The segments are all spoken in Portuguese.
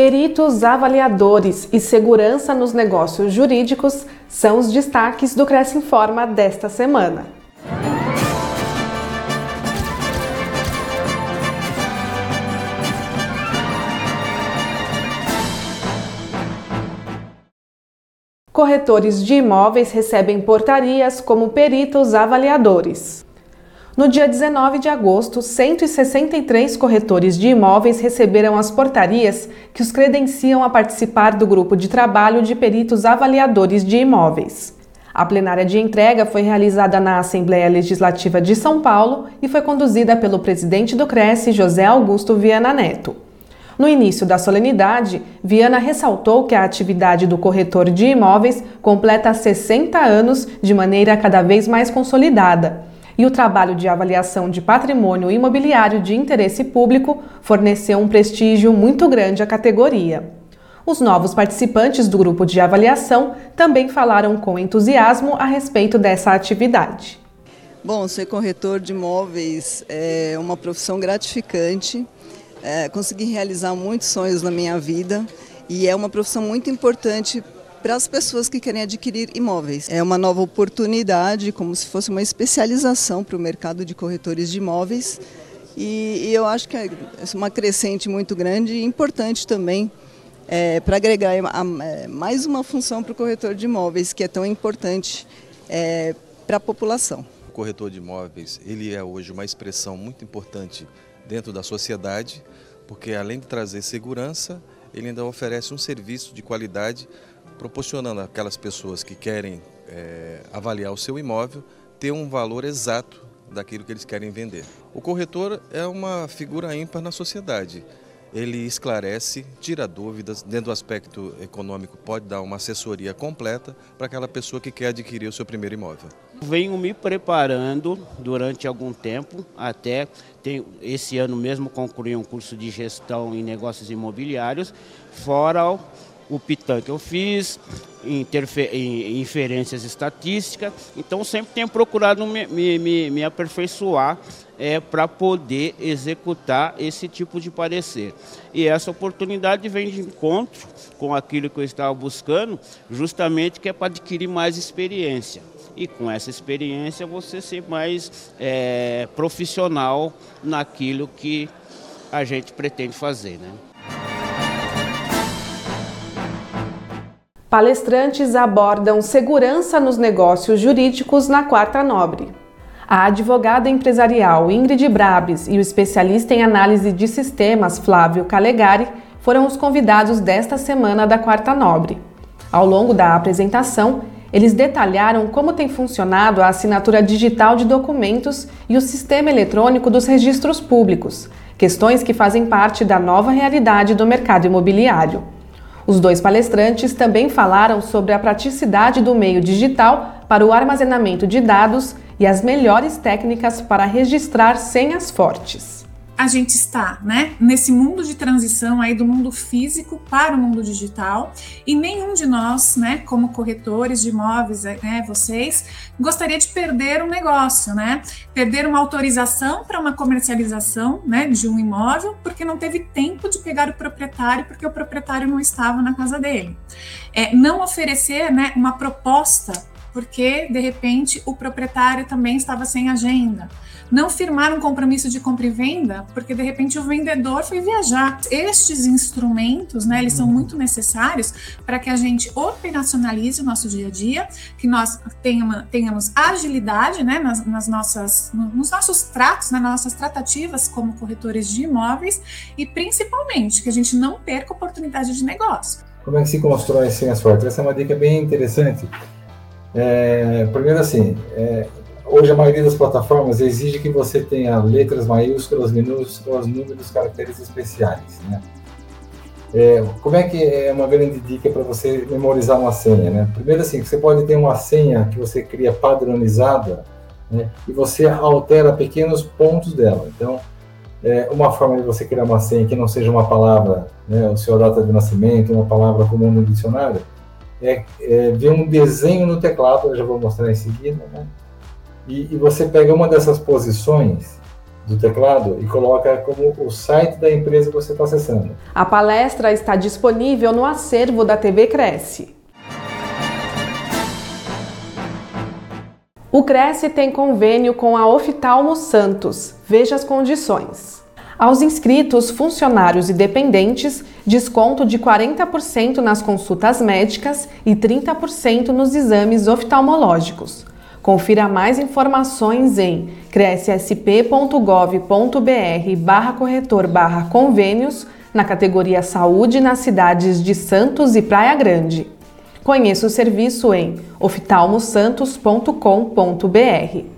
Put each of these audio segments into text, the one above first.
Peritos avaliadores e segurança nos negócios jurídicos são os destaques do Cresce Informa desta semana. Corretores de imóveis recebem portarias como peritos avaliadores. No dia 19 de agosto, 163 corretores de imóveis receberam as portarias que os credenciam a participar do grupo de trabalho de peritos avaliadores de imóveis. A plenária de entrega foi realizada na Assembleia Legislativa de São Paulo e foi conduzida pelo presidente do Cresce, José Augusto Viana Neto. No início da solenidade, Viana ressaltou que a atividade do corretor de imóveis completa 60 anos de maneira cada vez mais consolidada e o trabalho de avaliação de patrimônio imobiliário de interesse público forneceu um prestígio muito grande à categoria. Os novos participantes do grupo de avaliação também falaram com entusiasmo a respeito dessa atividade. Bom, ser corretor de imóveis é uma profissão gratificante. É, consegui realizar muitos sonhos na minha vida e é uma profissão muito importante para as pessoas que querem adquirir imóveis. É uma nova oportunidade, como se fosse uma especialização para o mercado de corretores de imóveis. E, e eu acho que é uma crescente muito grande e importante também é, para agregar é, mais uma função para o corretor de imóveis, que é tão importante é, para a população. O corretor de imóveis ele é hoje uma expressão muito importante dentro da sociedade, porque além de trazer segurança, ele ainda oferece um serviço de qualidade proporcionando aquelas pessoas que querem é, avaliar o seu imóvel ter um valor exato daquilo que eles querem vender. O corretor é uma figura ímpar na sociedade. Ele esclarece, tira dúvidas, dentro do aspecto econômico pode dar uma assessoria completa para aquela pessoa que quer adquirir o seu primeiro imóvel. Venho me preparando durante algum tempo, até tem, esse ano mesmo concluí um curso de gestão em negócios imobiliários, fora o Pitan que eu fiz, inferências estatísticas. Então sempre tenho procurado me, me, me aperfeiçoar é, para poder executar esse tipo de parecer. E essa oportunidade vem de encontro com aquilo que eu estava buscando, justamente que é para adquirir mais experiência. E com essa experiência você ser mais é, profissional naquilo que a gente pretende fazer. Né? Palestrantes abordam segurança nos negócios jurídicos na Quarta Nobre. A advogada empresarial Ingrid Brabes e o especialista em análise de sistemas Flávio Calegari foram os convidados desta semana da Quarta Nobre. Ao longo da apresentação, eles detalharam como tem funcionado a assinatura digital de documentos e o sistema eletrônico dos registros públicos, questões que fazem parte da nova realidade do mercado imobiliário. Os dois palestrantes também falaram sobre a praticidade do meio digital para o armazenamento de dados e as melhores técnicas para registrar senhas fortes a gente está, né, nesse mundo de transição aí do mundo físico para o mundo digital e nenhum de nós, né, como corretores de imóveis, né, vocês, gostaria de perder um negócio, né, perder uma autorização para uma comercialização, né, de um imóvel porque não teve tempo de pegar o proprietário porque o proprietário não estava na casa dele. É, não oferecer, né, uma proposta porque de repente o proprietário também estava sem agenda não firmar um compromisso de compra e venda, porque de repente o vendedor foi viajar. Estes instrumentos, né, eles são muito necessários para que a gente operacionalize o nosso dia a dia, que nós tenhamos, tenhamos agilidade, né, nas, nas nossas, nos nossos tratos, nas nossas tratativas como corretores de imóveis e principalmente que a gente não perca oportunidade de negócio. Como é que se constrói senhas fortes? Essa é uma dica bem interessante. É, primeiro assim, é, hoje a maioria das plataformas exige que você tenha letras maiúsculas, minúsculas, números, caracteres especiais, né? É, como é que é uma grande dica para você memorizar uma senha, né? Primeiro assim, você pode ter uma senha que você cria padronizada, né? E você altera pequenos pontos dela. Então, é, uma forma de você criar uma senha que não seja uma palavra, né? O seu data de nascimento, uma palavra comum no dicionário, é, é ver um desenho no teclado. Eu já vou mostrar em seguida, né? e, e você pega uma dessas posições do teclado e coloca como o site da empresa que você está acessando. A palestra está disponível no acervo da TV Cresce. O Cresce tem convênio com a Oftalmo Santos. Veja as condições. Aos inscritos, funcionários e dependentes, desconto de 40% nas consultas médicas e 30% nos exames oftalmológicos. Confira mais informações em crescsp.gov.br barra corretor barra convênios na categoria Saúde nas cidades de Santos e Praia Grande. Conheça o serviço em oftalmosantos.com.br.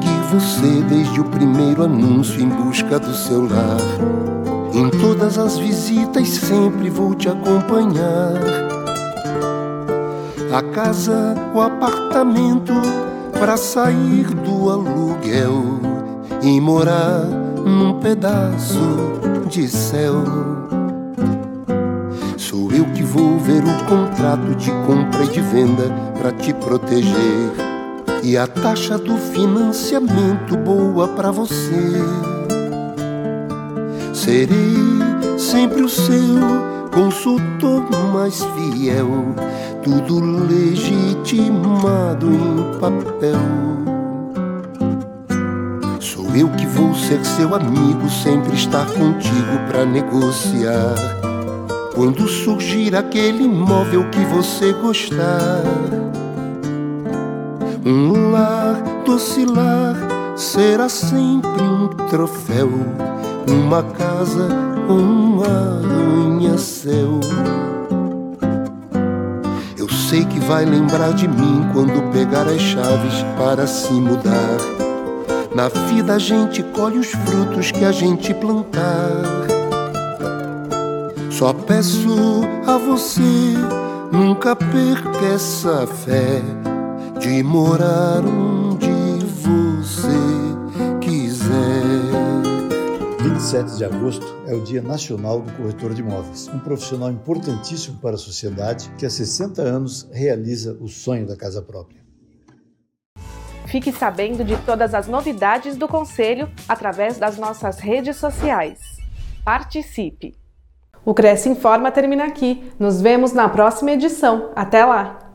Vou seguir você desde o primeiro anúncio em busca do seu lar. Em todas as visitas sempre vou te acompanhar. A casa, o apartamento, para sair do aluguel e morar num pedaço de céu. Sou eu que vou ver o contrato de compra e de venda para te proteger e a taxa do financiamento boa para você. Serei sempre o seu consultor mais fiel, tudo legitimado em papel. Sou eu que vou ser seu amigo, sempre estar contigo para negociar. Quando surgir aquele imóvel que você gostar um lar docilar será sempre um troféu, uma casa, um arranha-céu. Eu sei que vai lembrar de mim quando pegar as chaves para se mudar. Na vida a gente colhe os frutos que a gente plantar. Só peço a você, nunca perca essa fé de morar onde você quiser. 27 de agosto é o Dia Nacional do Corretor de Imóveis, um profissional importantíssimo para a sociedade que há 60 anos realiza o sonho da casa própria. Fique sabendo de todas as novidades do Conselho através das nossas redes sociais. Participe! O Cresce Informa termina aqui. Nos vemos na próxima edição. Até lá!